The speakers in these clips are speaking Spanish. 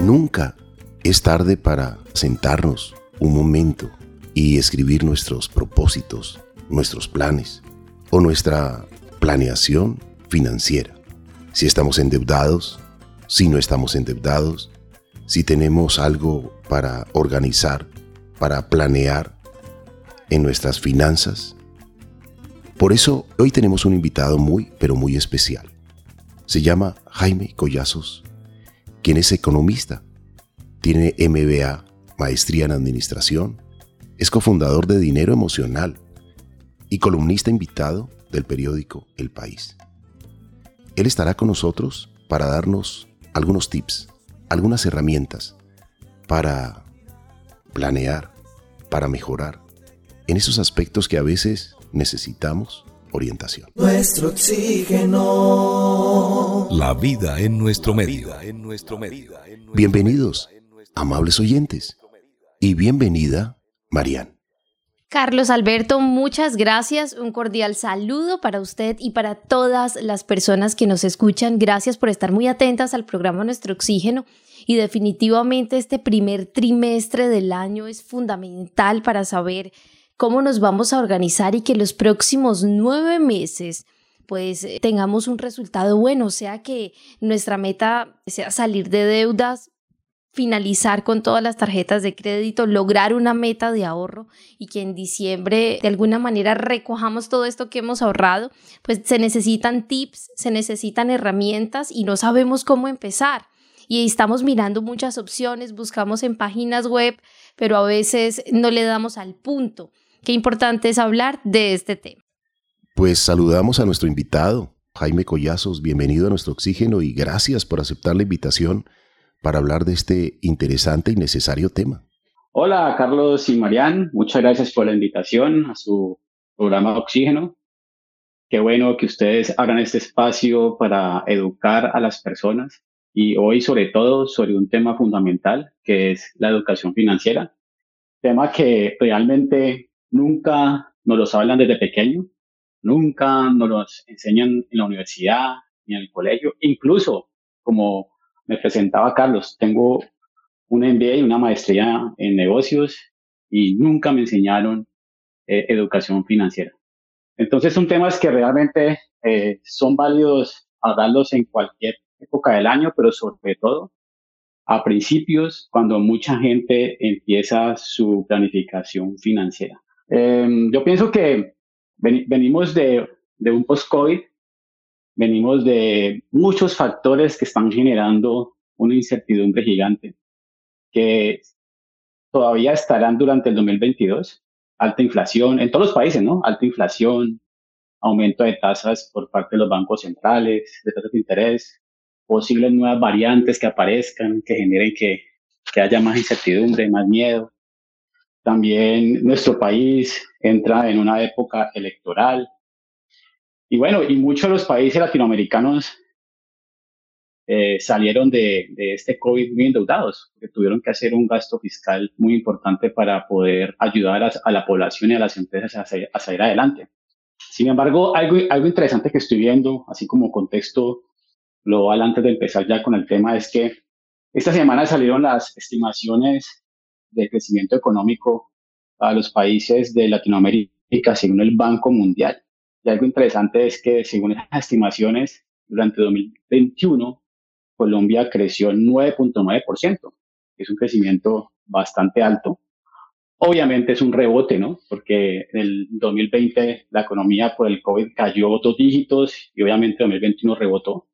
Nunca es tarde para sentarnos un momento y escribir nuestros propósitos, nuestros planes o nuestra planeación financiera. Si estamos endeudados, si no estamos endeudados, si tenemos algo para organizar, para planear en nuestras finanzas. Por eso hoy tenemos un invitado muy, pero muy especial. Se llama Jaime Collazos, quien es economista, tiene MBA, maestría en administración, es cofundador de Dinero Emocional y columnista invitado del periódico El País. Él estará con nosotros para darnos algunos tips, algunas herramientas para planear, para mejorar en esos aspectos que a veces necesitamos orientación. Nuestro oxígeno. La vida en nuestro medio. Bienvenidos, amables oyentes, y bienvenida, Marian. Carlos Alberto, muchas gracias. Un cordial saludo para usted y para todas las personas que nos escuchan. Gracias por estar muy atentas al programa Nuestro Oxígeno. Y definitivamente este primer trimestre del año es fundamental para saber cómo nos vamos a organizar y que los próximos nueve meses pues tengamos un resultado bueno, o sea que nuestra meta sea salir de deudas, finalizar con todas las tarjetas de crédito, lograr una meta de ahorro y que en diciembre de alguna manera recojamos todo esto que hemos ahorrado, pues se necesitan tips, se necesitan herramientas y no sabemos cómo empezar. Y estamos mirando muchas opciones, buscamos en páginas web, pero a veces no le damos al punto. Qué importante es hablar de este tema. Pues saludamos a nuestro invitado, Jaime Collazos, bienvenido a nuestro oxígeno y gracias por aceptar la invitación para hablar de este interesante y necesario tema. Hola Carlos y Marian, muchas gracias por la invitación a su programa Oxígeno. Qué bueno que ustedes hagan este espacio para educar a las personas y hoy sobre todo sobre un tema fundamental que es la educación financiera, tema que realmente nunca nos los hablan desde pequeño, nunca nos los enseñan en la universidad ni en el colegio, incluso como me presentaba Carlos, tengo un MBA y una maestría en negocios y nunca me enseñaron eh, educación financiera. Entonces son temas que realmente eh, son válidos hablarlos en cualquier época del año, pero sobre todo a principios cuando mucha gente empieza su planificación financiera. Em, yo pienso que venimos de, de un post-COVID venimos de muchos factores que están generando una incertidumbre gigante, que todavía estarán durante el 2022. Alta inflación en todos los países, ¿no? Alta inflación, aumento de tasas por parte de los bancos centrales, de tasas de interés, posibles nuevas variantes que aparezcan, que generen que, que haya más incertidumbre, más miedo. También nuestro país entra en una época electoral y bueno, y muchos de los países latinoamericanos eh, salieron de, este COVID muy endeudados, porque tuvieron que hacer un gasto fiscal muy importante para poder ayudar a, la población y a las empresas a, a, salir adelante. Sin embargo, algo, algo interesante que estoy viendo, así como contexto global antes de empezar ya con el tema, es que esta semana salieron las estimaciones de crecimiento económico a los países de Latinoamérica según el Banco Mundial. Y algo interesante es que según las estimaciones, durante 2021, Colombia creció 9.9%, que es un crecimiento bastante alto. Obviamente es un rebote, ¿no? Porque en el 2020 la economía por el COVID cayó dos dígitos y obviamente en 2021 rebotó.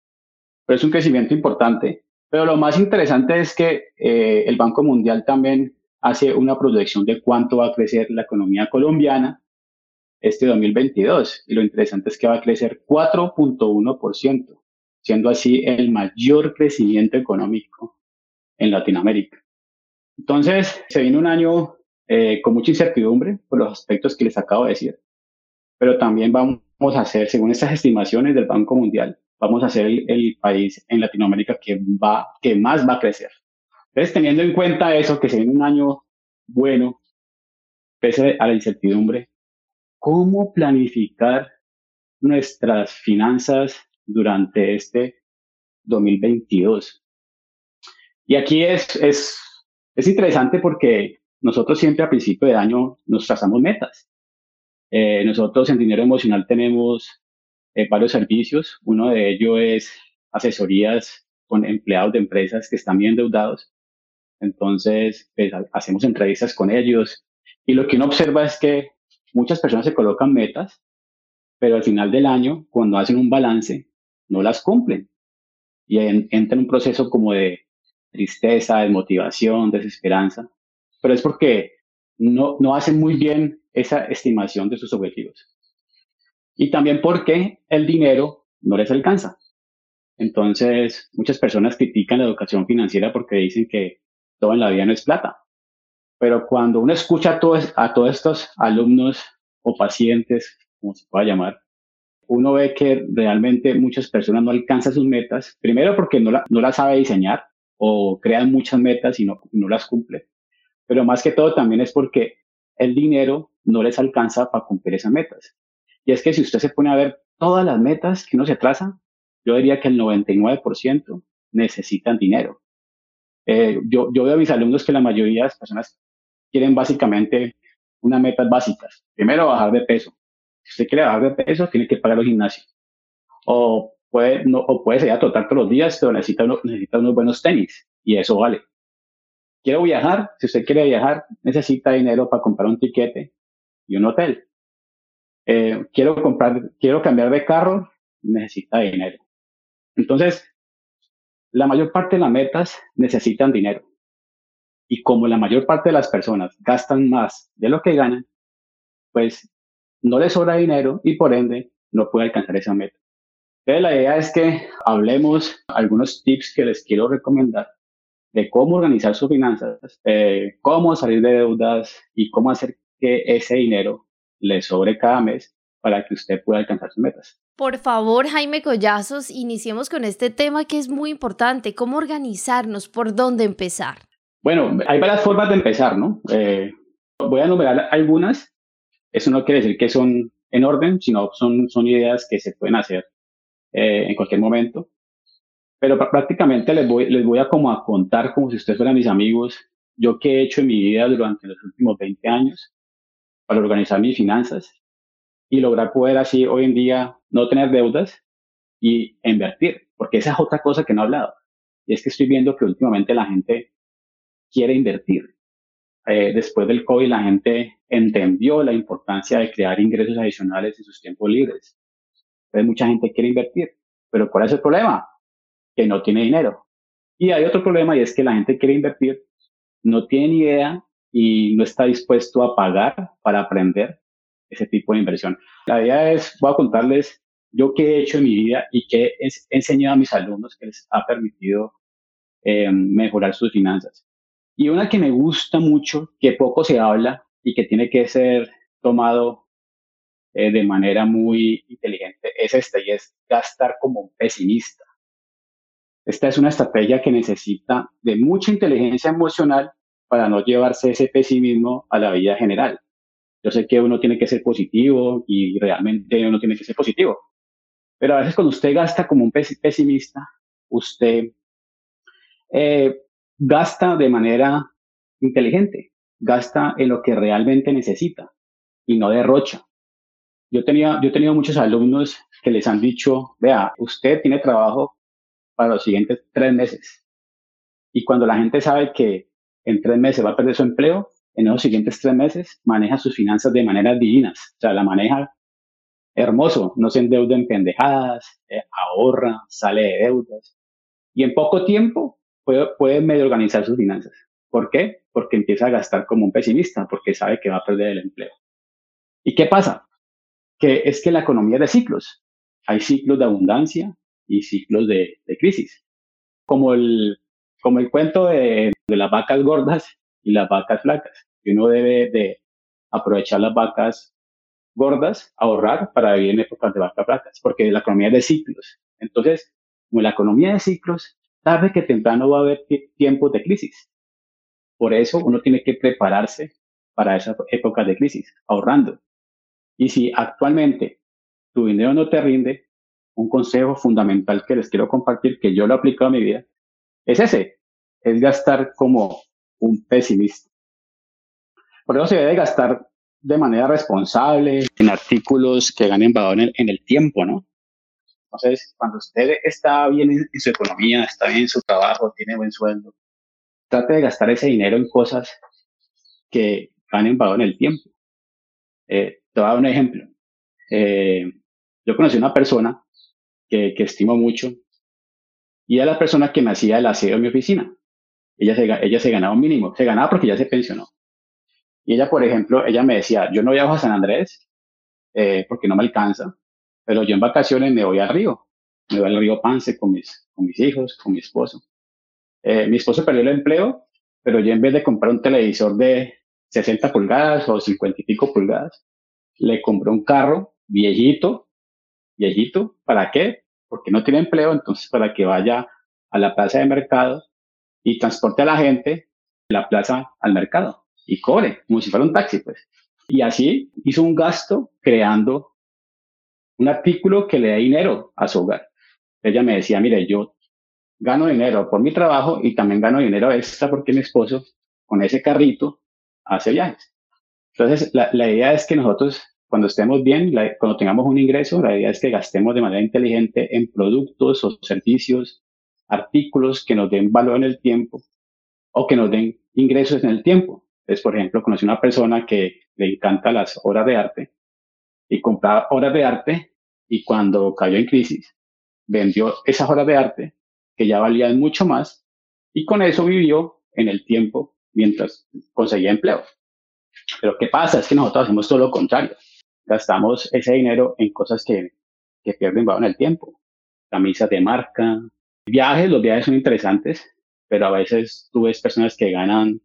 Pero es un crecimiento importante. Pero lo más interesante es que eh, el Banco Mundial también hace una proyección de cuánto va a crecer la economía colombiana este 2022. Y lo interesante es que va a crecer 4.1%, siendo así el mayor crecimiento económico en Latinoamérica. Entonces, se viene un año eh, con mucha incertidumbre por los aspectos que les acabo de decir, pero también vamos a hacer, según estas estimaciones del Banco Mundial, vamos a ser el, el país en Latinoamérica que, va, que más va a crecer. Entonces, teniendo en cuenta eso, que se un año bueno, pese a la incertidumbre, cómo planificar nuestras finanzas durante este 2022. Y aquí es, es, es interesante porque nosotros siempre a principio de año nos trazamos metas. Eh, nosotros en Dinero Emocional tenemos eh, varios servicios. Uno de ellos es asesorías con empleados de empresas que están bien endeudados. Entonces, pues, hacemos entrevistas con ellos. Y lo que uno observa es que muchas personas se colocan metas, pero al final del año, cuando hacen un balance, no las cumplen. Y entra en un proceso como de tristeza, desmotivación, desesperanza. Pero es porque no, no hacen muy bien esa estimación de sus objetivos. Y también porque el dinero no les alcanza. Entonces, muchas personas critican la educación financiera porque dicen que todo en la vida no es plata. Pero cuando uno escucha a todos, estos alumnos o pacientes, como se pueda llamar, uno ve que realmente muchas personas no alcanzan sus metas, primero porque no, la, no las sabe diseñar o crean muchas metas y no, no las cumple. Pero más que todo también es porque el dinero no les alcanza para cumplir esas metas. Y es que si usted se pone a ver todas las metas que uno se traza, yo diría que el 99% necesitan dinero. Eh, yo, yo veo a mis alumnos que la mayoría de las personas quieren básicamente unas metas básicas. Primero, bajar de peso. Si usted quiere bajar de peso, tiene que pagar los gimnasios. O puede, no, o puede salir a trotar todos los días, pero necesita, necesita unos buenos tenis. Y eso vale. Quiero viajar. Si usted quiere viajar, necesita dinero para comprar un tiquete y un hotel. Eh, quiero comprar, quiero cambiar de carro, necesita dinero. Entonces, la mayor parte de las metas necesitan dinero. Y como la mayor parte de las personas gastan más de lo que ganan, pues no les sobra dinero y por ende no puede alcanzar esa meta. Entonces la idea es que hablemos algunos tips que les quiero recomendar de cómo organizar sus finanzas, eh, cómo salir de deudas y cómo hacer que ese dinero le sobre cada mes para que usted pueda alcanzar sus metas. Por favor, Jaime Collazos, iniciemos con este tema que es muy importante, cómo organizarnos, por dónde empezar. Bueno, hay varias formas de empezar, ¿no? Eh, voy a enumerar algunas. Eso no quiere decir que son en orden, sino son, son ideas que se pueden hacer eh, en cualquier momento. Pero prácticamente les voy, les voy a como a contar como si ustedes fueran mis amigos, yo qué he hecho en mi vida durante los últimos 20 años para organizar mis finanzas y lograr poder así hoy en día no tener deudas y invertir, porque esa es otra cosa que no he hablado. Y es que estoy viendo que últimamente la gente quiere invertir. Eh, después del COVID la gente entendió la importancia de crear ingresos adicionales en sus tiempos libres. Entonces mucha gente quiere invertir, pero ¿cuál es el problema? Que no tiene dinero. Y hay otro problema y es que la gente quiere invertir, no tiene ni idea y no está dispuesto a pagar para aprender ese tipo de inversión. La idea es, voy a contarles yo qué he hecho en mi vida y qué he enseñado a mis alumnos que les ha permitido eh, mejorar sus finanzas. Y una que me gusta mucho, que poco se habla y que tiene que ser tomado eh, de manera muy inteligente, es esta, y es gastar como un pesimista. Esta es una estrategia que necesita de mucha inteligencia emocional para no llevarse ese pesimismo a la vida general. Yo sé que uno tiene que ser positivo y realmente uno tiene que ser positivo, pero a veces cuando usted gasta como un pesimista, usted eh, gasta de manera inteligente, gasta en lo que realmente necesita y no derrocha. Yo tenía, yo he tenido muchos alumnos que les han dicho, vea, usted tiene trabajo para los siguientes tres meses. Y cuando la gente sabe que en tres meses va a perder su empleo, en los siguientes tres meses maneja sus finanzas de manera divinas. O sea, la maneja hermoso, no se endeuda en pendejadas, eh, ahorra, sale de deudas. Y en poco tiempo puede, medio organizar sus finanzas. ¿Por qué? Porque empieza a gastar como un pesimista, porque sabe que va a perder el empleo. ¿Y qué pasa? Que es que la economía es de ciclos. Hay ciclos de abundancia y ciclos de, crisis. Como el, como el cuento de, las vacas gordas y las vacas flacas. Y uno debe de aprovechar las vacas gordas, ahorrar para vivir en épocas de vacas flacas, porque la economía es de ciclos. Entonces, como la economía de ciclos, tarde que temprano va a haber tiempos de crisis. Por eso uno tiene que prepararse para esas épocas de crisis, ahorrando. Y si actualmente tu dinero no te rinde, un consejo fundamental que les quiero compartir, que yo lo he aplicado a mi vida, es ese. es gastar como un pesimista. Por eso se debe gastar de manera responsable en artículos que ganen valor en el, tiempo, ¿no? Entonces, cuando usted está bien en, su economía, está bien en su trabajo, tiene buen sueldo, trate de gastar ese dinero en cosas que ganen valor en el tiempo. Eh, te voy a dar un ejemplo. Eh, yo conocí una persona que, que estimo mucho y era la persona que me hacía el aseo en mi oficina. Ella se, ella se ganaba un mínimo, se ganaba porque ya se pensionó. Y ella, por ejemplo, ella me decía, yo no viajo a San Andrés eh, porque no me alcanza, pero yo en vacaciones me voy al río, me voy al río Pance con mis, con mis hijos, con mi esposo. Eh, mi esposo perdió el empleo, pero yo en vez de comprar un televisor de 60 pulgadas o 50 y pico pulgadas, le compré un carro viejito, viejito, ¿para qué? Porque no tiene empleo, entonces para que vaya a la plaza de mercado y transporte a la gente de la plaza al mercado y cobre, como si fuera un taxi, pues. Y así hizo un gasto creando un artículo que le dé dinero a su hogar. Ella me decía, mire, yo gano dinero por mi trabajo y también gano dinero extra porque mi esposo con ese carrito hace viajes. Entonces, la, la idea es que nosotros, cuando estemos bien, cuando tengamos un ingreso, la idea es que gastemos de manera inteligente en productos o servicios, artículos que nos den valor en el tiempo o que nos den ingresos en el tiempo. Entonces, por ejemplo, conocí una persona que le encanta las obras de arte y compraba obras de arte y cuando cayó en crisis, vendió esas obras de arte que ya valían mucho más y con eso vivió en el tiempo mientras conseguía empleo. Pero ¿qué pasa? Es que nosotros hacemos todo lo contrario. Gastamos ese dinero en cosas que, que pierden valor en el tiempo. Camisas de marca, viajes, los viajes son interesantes, pero a veces tú ves personas que ganan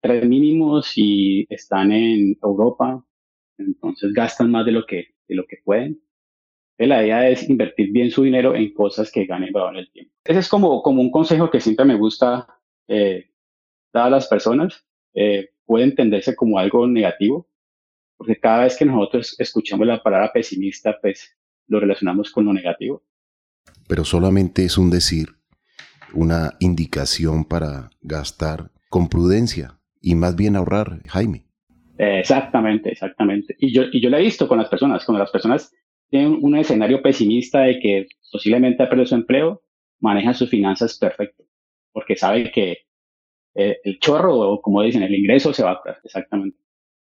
tres mínimos y están en Europa, entonces gastan más de lo que, de lo que pueden. la idea es invertir bien su dinero en cosas que ganen valor en el tiempo. Ese es como, como un consejo que siempre me gusta eh, dar a las personas. Eh, puede entenderse como algo negativo, porque cada vez que nosotros escuchamos la palabra pesimista, pues lo relacionamos con lo negativo. Pero solamente es un decir, una indicación para gastar con prudencia, y más bien ahorrar, Jaime. Exactamente, exactamente. Y yo, y yo lo he visto con las personas, cuando las personas tienen un escenario pesimista de que posiblemente ha perdido su empleo, manejan sus finanzas perfecto, porque saben que eh, el chorro, o como dicen, el ingreso se va a exactamente.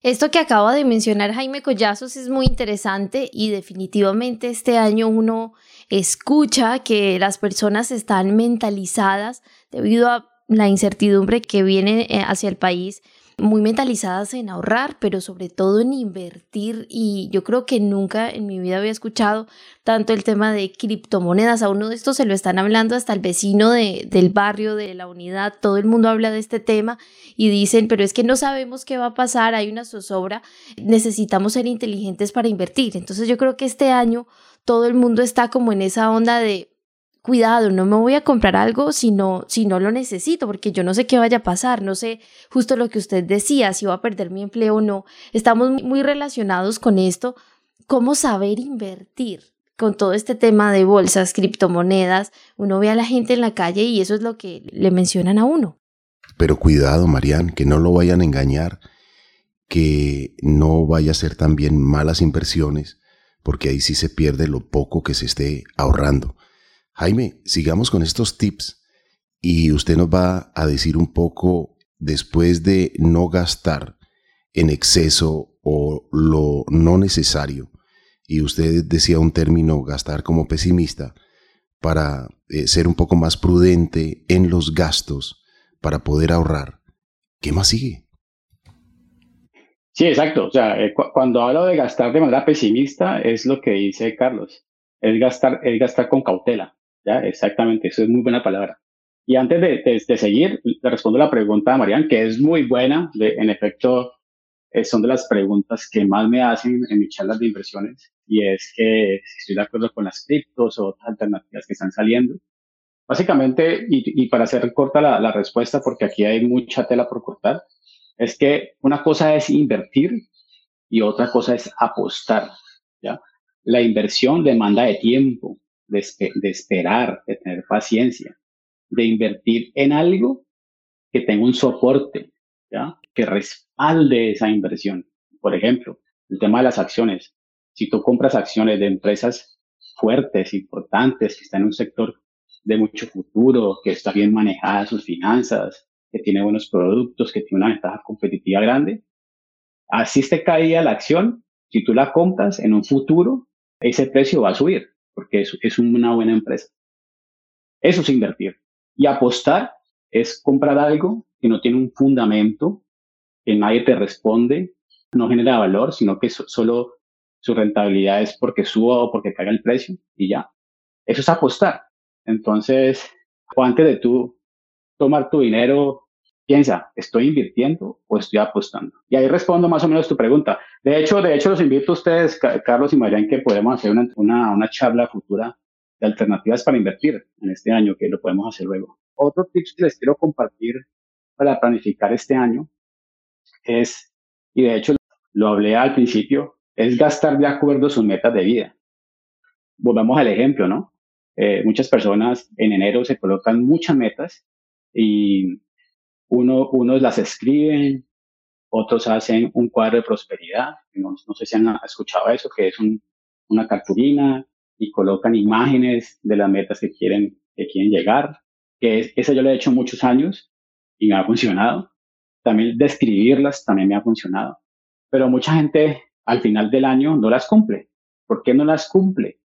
Esto que acaba de mencionar Jaime Collazos es muy interesante y definitivamente este año uno escucha que las personas están mentalizadas debido a la incertidumbre que viene eh, hacia el país muy mentalizadas en ahorrar, pero sobre todo en invertir. Y yo creo que nunca en mi vida había escuchado tanto el tema de criptomonedas. A uno de estos se lo están hablando hasta el vecino de, del barrio, de la unidad. Todo el mundo habla de este tema y dicen, pero es que no sabemos qué va a pasar, hay una zozobra, necesitamos ser inteligentes para invertir. Entonces yo creo que este año todo el mundo está como en esa onda de cuidado, no me voy a comprar algo si no, si no lo necesito, porque yo no sé qué vaya a pasar, no sé justo lo que usted decía, si va a perder mi empleo o no. Estamos muy relacionados con esto. ¿Cómo saber invertir? Con todo este tema de bolsas, criptomonedas, uno ve a la gente en la calle y eso es lo que le mencionan a uno. Pero cuidado, Marian, que no lo vayan a engañar, que no vaya a ser también malas inversiones, porque ahí sí se pierde lo poco que se esté ahorrando. Jaime, sigamos con estos tips y usted nos va a decir un poco después de no gastar en exceso o lo no necesario. Y usted decía un término, gastar como pesimista, para eh, ser un poco más prudente en los gastos, para poder ahorrar. ¿Qué más sigue? Sí, exacto. O sea, eh, cuando hablo de gastar de manera pesimista, es lo que dice Carlos. Es gastar, es gastar con cautela. ¿Ya? Exactamente, eso es muy buena palabra. Y antes de, de, seguir, le respondo la pregunta de Marian, que es muy buena. De, en efecto, eh, son de las preguntas que más me hacen en mis charlas de inversiones. Y es que si estoy de acuerdo con las criptos o otras alternativas que están saliendo. Básicamente, y, y para hacer corta la, la respuesta, porque aquí hay mucha tela por cortar, es que una cosa es invertir y otra cosa es apostar. ¿ya? La inversión demanda de tiempo, de, esperar, de tener paciencia, de invertir en algo que tenga un soporte, ¿ya? que respalde esa inversión. Por ejemplo, el tema de las acciones. Si tú compras acciones de empresas fuertes, importantes, que están en un sector de mucho futuro, que está bien manejada sus finanzas, que tiene buenos productos, que tiene una ventaja competitiva grande, así esté caída la acción, si tú la compras en un futuro, ese precio va a subir, porque es, es una buena empresa. Eso es invertir. Y apostar es comprar algo que no tiene un fundamento, que nadie te responde, no genera valor, sino que solo su rentabilidad es porque suba o porque caiga el precio y ya. Eso es apostar. Entonces, antes de tú tomar tu dinero, piensa, ¿estoy invirtiendo o estoy apostando? Y ahí respondo más o menos tu pregunta. De hecho, de hecho, los invito a ustedes, Carlos y Marian, que podemos hacer una, una, una charla futura de alternativas para invertir en este año, que lo podemos hacer luego. Otro tips que les quiero compartir para planificar este año es, y de hecho lo hablé al principio, es gastar de acuerdo sus metas de vida. Volvamos al ejemplo, ¿no? Eh, muchas personas en enero se colocan muchas metas y uno, unos las escriben, otros hacen un cuadro de prosperidad. No, no sé si han escuchado eso, que es un, una cartulina y colocan imágenes de las metas que quieren, que quieren llegar. Que es, eso yo lo he hecho muchos años y me ha funcionado. También describirlas también me ha funcionado. Pero mucha gente al final del año no las cumple. ¿Por qué no las cumple?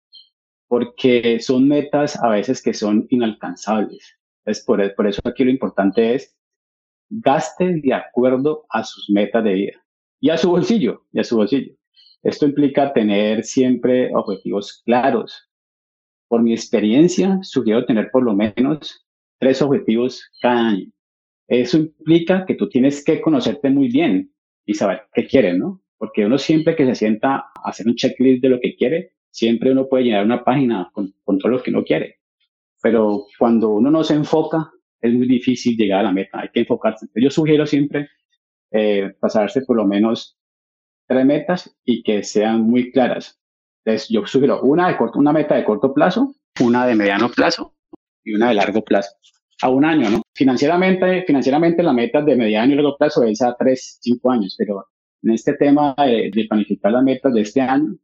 Porque son metas a veces que son inalcanzables. Es por, por eso aquí lo importante es gaste de acuerdo a sus metas de vida y a su bolsillo, y a su bolsillo. Esto implica tener siempre objetivos claros. Por mi experiencia, sugiero tener por lo menos tres objetivos cada año. Eso implica que tú tienes que conocerte muy bien y saber qué quieres, ¿no? Porque uno siempre que se sienta a hacer un checklist de lo que quiere, siempre uno puede llenar una página con, todo lo que uno quiere. Pero cuando uno no se enfoca, es muy difícil llegar a la meta. Hay que enfocarse. Yo sugiero siempre eh, pasarse por lo menos tres metas y que sean muy claras. Entonces, yo sugiero una, de corto, una meta de corto plazo, una de mediano plazo y una de largo plazo. A un año, ¿no? Financieramente, financieramente la meta de mediano y largo plazo es a tres, cinco años, pero en este tema de, de planificar las metas de este año,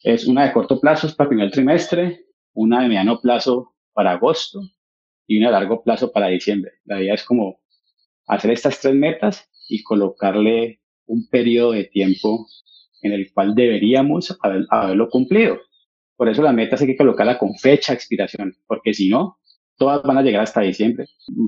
es una de corto plazo para el primer trimestre, una de mediano plazo para agosto y una de largo plazo para diciembre. La idea es como hacer estas tres metas y colocarle un periodo de tiempo en el cual deberíamos haberlo cumplido. Por eso las metas hay que colocarla con fecha de expiración, porque si no, todas van a llegar hasta diciembre.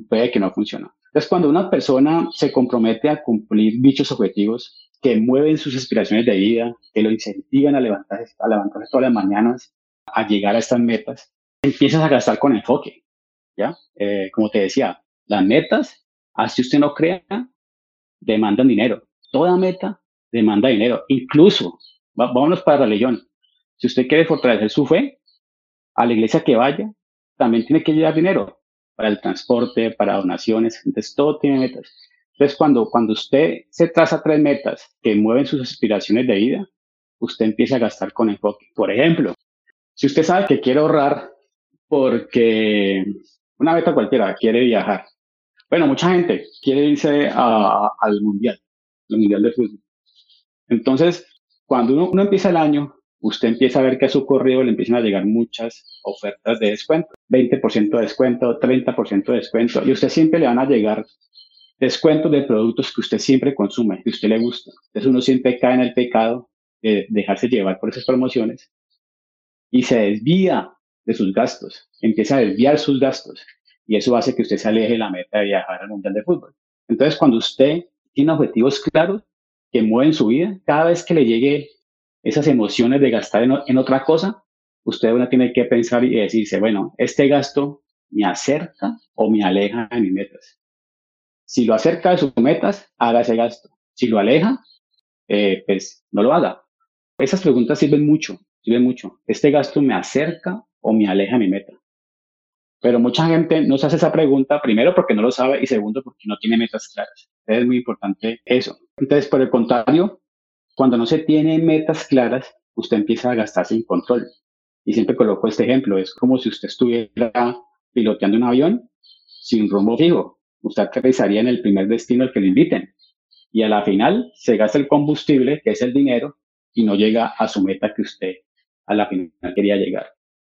Puede que no funcione. Entonces, cuando una persona se compromete a cumplir dichos objetivos que mueven sus aspiraciones de vida, que lo incentivan a levantarse, a levantarse todas las mañanas, a llegar a estas metas, empiezas a gastar con enfoque. ¿Ya? Eh, como te decía, las metas, así usted no crea, demandan dinero. Toda meta demanda dinero. Incluso, vámonos para la religión. Si usted quiere fortalecer su fe, a la iglesia que vaya, también tiene que llevar dinero para el transporte, para donaciones. Entonces, todo tiene metas. Entonces, cuando, cuando usted se traza tres metas que mueven sus aspiraciones de vida, usted empieza a gastar con enfoque. Por ejemplo, si usted sabe que quiere ahorrar porque una meta cualquiera quiere viajar. Bueno, mucha gente quiere irse al mundial, al mundial de fútbol. Entonces, cuando uno, empieza el año, usted empieza a ver que a su correo le empiezan a llegar muchas ofertas de descuento, 20% de descuento, 30% de descuento, y usted siempre le van a llegar descuentos de productos que usted siempre consume, que usted le gusta. Entonces uno siempre cae en el pecado de dejarse llevar por esas promociones y se desvía de sus gastos, empieza a desviar sus gastos y eso hace que usted se aleje de la meta de viajar al Mundial de Fútbol. Entonces, cuando usted tiene objetivos claros que mueven su vida, cada vez que le llegue esas emociones de gastar en, otra cosa, usted una tiene que pensar y decirse, bueno, este gasto me acerca o me aleja de mis metas. Si lo acerca de sus metas, haga ese gasto. Si lo aleja, eh, pues no lo haga. Esas preguntas sirven mucho, sirven mucho. ¿Este gasto me acerca o me aleja mi meta? Pero mucha gente no se hace esa pregunta, primero porque no lo sabe y segundo porque no tiene metas claras. Es muy importante eso. Entonces, por el contrario, cuando no se tiene metas claras, usted empieza a gastar sin control. Y siempre coloco este ejemplo. Es como si usted estuviera piloteando un avión sin rumbo fijo. usted aterrizaría en el primer destino al que lo inviten. Y a la final se gasta el combustible, que es el dinero, y no llega a su meta que usted a la final quería llegar.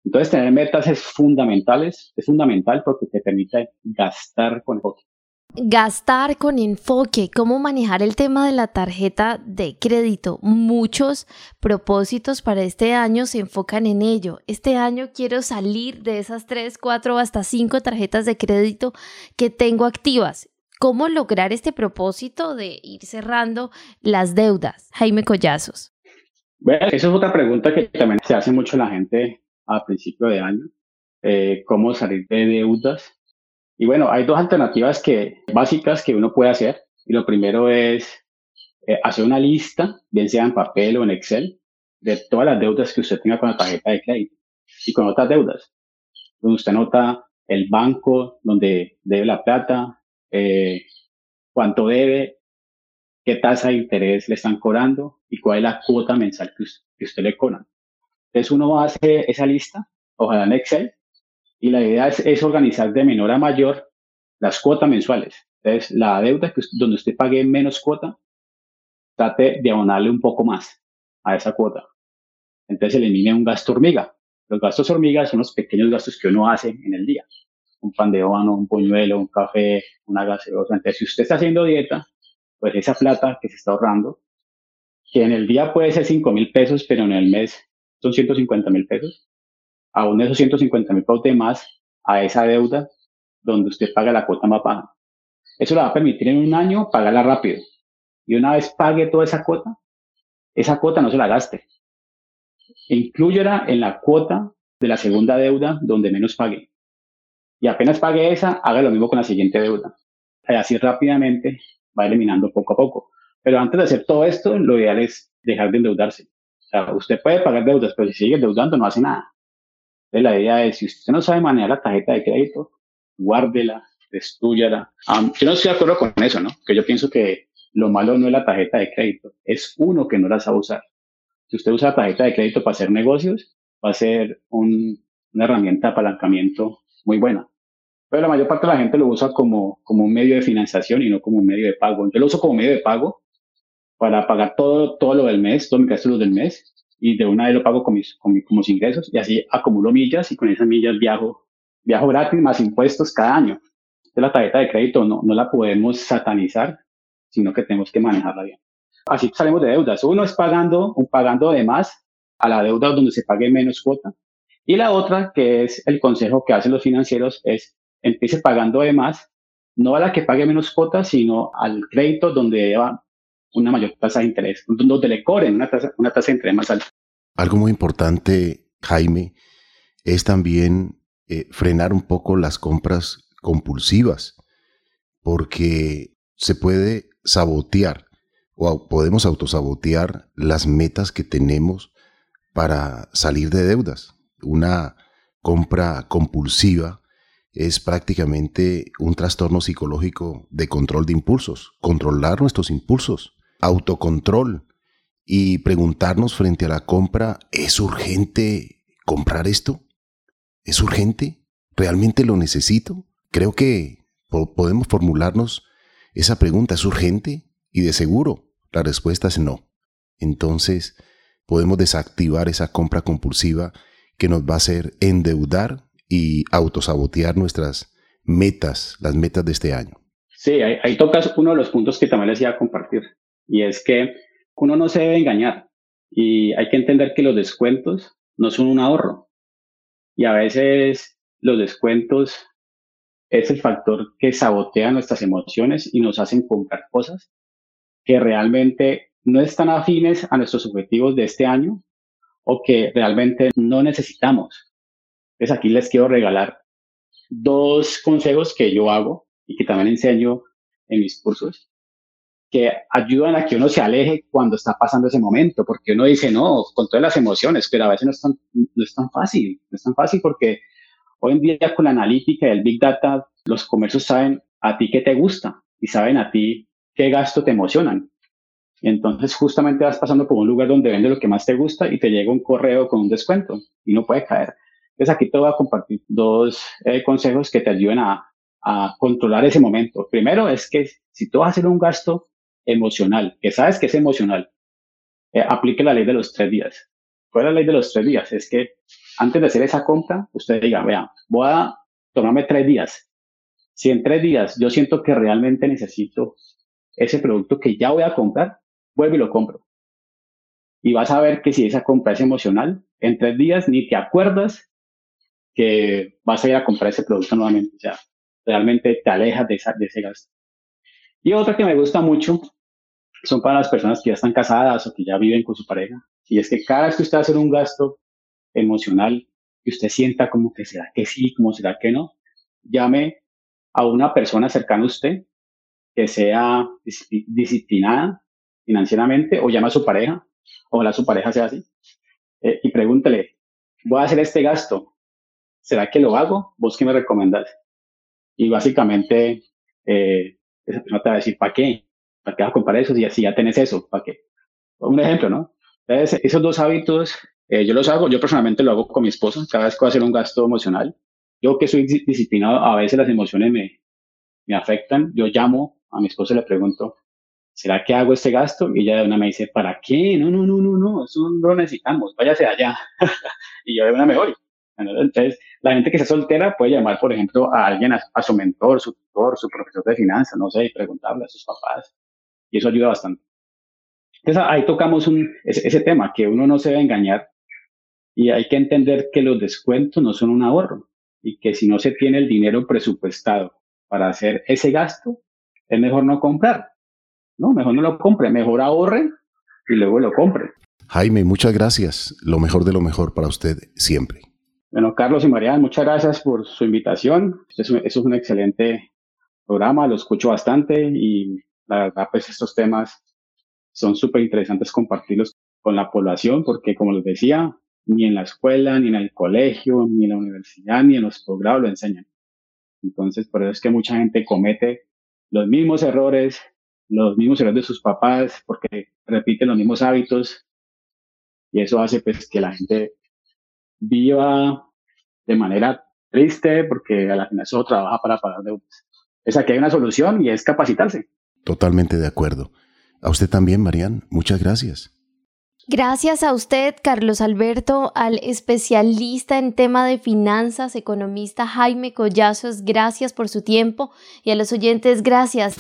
Entonces, tener metas es fundamental, es fundamental porque te permite gastar con enfoque. Gastar con enfoque, cómo manejar el tema de la tarjeta de crédito. Muchos propósitos para este año se enfocan en ello. Este año quiero salir de esas tres, cuatro, hasta cinco tarjetas de crédito que tengo activas. ¿Cómo lograr este propósito de ir cerrando las deudas? Jaime Collazos. Bueno, esa es otra pregunta que también se hace mucho la gente a principio de año, eh, cómo salir de deudas. Y bueno, hay dos alternativas que, básicas que uno puede hacer. Y lo primero es eh, hacer una lista, bien sea en papel o en Excel, de todas las deudas que usted tenga con la tarjeta de crédito y con otras deudas. Donde usted nota el banco donde debe la plata, eh, cuánto debe, qué tasa de interés le están cobrando y cuál es la cuota mensual que usted, que usted le cobra. Entonces uno hace esa lista, ojalá en Excel, y la idea es, organizar de menor a mayor las cuotas mensuales. Entonces la deuda que, donde usted pague menos cuota, trate de abonarle un poco más a esa cuota. Entonces elimine un gasto hormiga. Los gastos hormiga son los pequeños gastos que uno hace en el día. Un pan de ébano, un puñuelo, un café, una gaseosa. Entonces, si usted está haciendo dieta, pues esa plata que se está ahorrando, que en el día puede ser 5 mil pesos, pero en el mes son 150 mil pesos, aún esos 150 mil pesos de más a esa deuda donde usted paga la cuota más baja. Eso le va a permitir en un año pagarla rápido. Y una vez pague toda esa cuota, esa cuota no se la gaste. Incluyela en la cuota de la segunda deuda donde menos pague. Y apenas pague esa, haga lo mismo con la siguiente deuda. Así rápidamente va eliminando poco a poco. Pero antes de hacer todo esto, lo ideal es dejar de endeudarse usted puede pagar deudas, pero si sigue endeudando no hace nada. Entonces, la idea es, si usted no sabe manejar la tarjeta de crédito, guárdela, destruyala. yo no estoy de acuerdo con eso, ¿no? Que yo pienso que lo malo no es la tarjeta de crédito, es uno que no la sabe usar. Si usted usa la tarjeta de crédito para hacer negocios, va a ser una herramienta de apalancamiento muy buena. Pero la mayor parte de la gente lo usa como, como un medio de financiación y no como un medio de pago. Yo lo uso como medio de pago para pagar todo, todo lo del mes, todo mi gasto del mes, y de una vez lo pago con mis, con, mis ingresos, y así acumulo millas, y con esas millas viajo, viajo gratis más impuestos cada año. Entonces, la tarjeta de crédito no, no la podemos satanizar, sino que tenemos que manejarla bien. Así salimos de deudas. Uno es pagando, un pagando de más a la deuda donde se pague menos cuota. Y la otra, que es el consejo que hacen los financieros, es empiece pagando de más, no a la que pague menos cuota, sino al crédito donde va una mayor tasa de interés, donde le cobren una tasa, una tasa de interés más alta. Algo muy importante, Jaime, es también eh, frenar un poco las compras compulsivas, porque se puede sabotear o podemos autosabotear las metas que tenemos para salir de deudas. Una compra compulsiva es prácticamente un trastorno psicológico de control de impulsos, controlar nuestros impulsos autocontrol y preguntarnos frente a la compra, ¿es urgente comprar esto? ¿Es urgente? ¿Realmente lo necesito? Creo que podemos formularnos esa pregunta, ¿es urgente? Y de seguro la respuesta es no. Entonces podemos desactivar esa compra compulsiva que nos va a hacer endeudar y autosabotear nuestras metas, las metas de este año. Sí, ahí, tocas uno de los puntos que también les iba a compartir y es que uno no se debe engañar y hay que entender que los descuentos no son un ahorro y a veces los descuentos es el factor que sabotea nuestras emociones y nos hacen comprar cosas que realmente no están afines a nuestros objetivos de este año o que realmente no necesitamos. Entonces aquí les quiero regalar dos consejos que yo hago y que también enseño en mis cursos que ayudan a que uno se aleje cuando está pasando ese momento, porque uno dice, no, con todas las emociones, pero a veces no es tan, no es tan fácil, no es tan fácil porque hoy en día con la analítica y el Big Data, los comercios saben a ti qué te gusta y saben a ti qué gasto te emocionan. Entonces justamente vas pasando por un lugar donde vende lo que más te gusta y te llega un correo con un descuento y no puede caer. Entonces aquí te voy a compartir dos eh, consejos que te ayuden a, a controlar ese momento. Primero es que si tú vas a hacer un gasto emocional, que sabes que es emocional, eh, aplique la ley de los tres días. ¿Cuál es la ley de los tres días? Es que antes de hacer esa compra, usted diga, vea, voy a tomarme tres días. Si en tres días yo siento que realmente necesito ese producto que ya voy a comprar, vuelvo y lo compro. Y vas a ver que si esa compra es emocional, en tres días ni te acuerdas que vas a ir a comprar ese producto nuevamente. O sea, realmente te alejas de, ese gasto. Y otra que me gusta mucho son para las personas que ya están casadas o que ya viven con su pareja. Y es que cada vez que usted hace un gasto emocional y usted sienta como que será que sí, como será que no, llame a una persona cercana a usted que sea disciplinada financieramente o llame a su pareja, o a su pareja sea así, eh, y pregúntele, voy a hacer este gasto, ¿será que lo hago? ¿Vos qué me recomendás? Y básicamente, eh, esa persona te va a decir, ¿para qué? ¿Para qué vas a comprar eso si, así ya tenés eso? ¿Para qué? Un ejemplo, ¿no? Entonces, esos dos hábitos, eh, yo los hago, yo personalmente lo hago con mi esposa, cada vez que voy a hacer un gasto emocional. Yo que soy disciplinado, a veces las emociones me, me afectan, yo llamo a mi esposa y le pregunto, ¿será que hago este gasto? Y ella de una me dice, ¿para qué? No, no, no, no, no, eso no lo necesitamos, váyase allá. y yo de una me voy. Entonces, la gente que está soltera puede llamar, por ejemplo, a alguien, a, su mentor, su tutor, su profesor de finanzas, no sé, y preguntarle a sus papás. Y eso ayuda bastante. Entonces, ahí tocamos un, ese, tema, que uno no se debe engañar y hay que entender que los descuentos no son un ahorro y que si no se tiene el dinero presupuestado para hacer ese gasto, es mejor no comprar. No, mejor no lo compre, mejor ahorre y luego lo compre. Jaime, muchas gracias. Lo mejor de lo mejor para usted siempre. Bueno, Carlos y Mariana, muchas gracias por su invitación. Eso, es un excelente programa, lo escucho bastante y la verdad, pues estos temas son súper interesantes compartirlos con la población porque, como les decía, ni en la escuela, ni en el colegio, ni en la universidad, ni en los posgrados lo enseñan. Entonces, por eso es que mucha gente comete los mismos errores, los mismos errores de sus papás, porque repiten los mismos hábitos y eso hace pues que la gente viva de manera triste porque a la final solo trabaja para pagar deudas. Es aquí hay una solución y es capacitarse. Totalmente de acuerdo. A usted también, Marian, muchas gracias. Gracias a usted, Carlos Alberto, al especialista en tema de finanzas, economista Jaime Collazos, gracias por su tiempo y a los oyentes, gracias.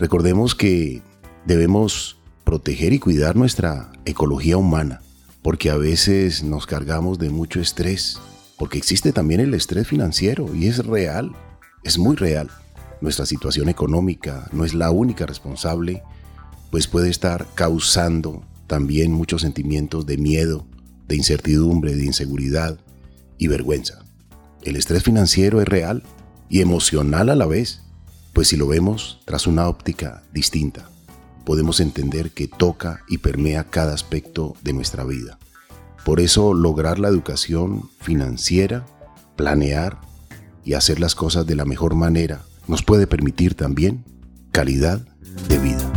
Recordemos que debemos proteger y cuidar nuestra ecología humana porque a veces nos cargamos de mucho estrés, porque existe también el estrés financiero y es real, es muy real. Nuestra situación económica no es la única responsable, pues puede estar causando también muchos sentimientos de miedo, de incertidumbre, de inseguridad y vergüenza. El estrés financiero es real y emocional a la vez, pues si lo vemos tras una óptica distinta podemos entender que toca y permea cada aspecto de nuestra vida. Por eso lograr la educación financiera, planear y hacer las cosas de la mejor manera nos puede permitir también calidad de vida.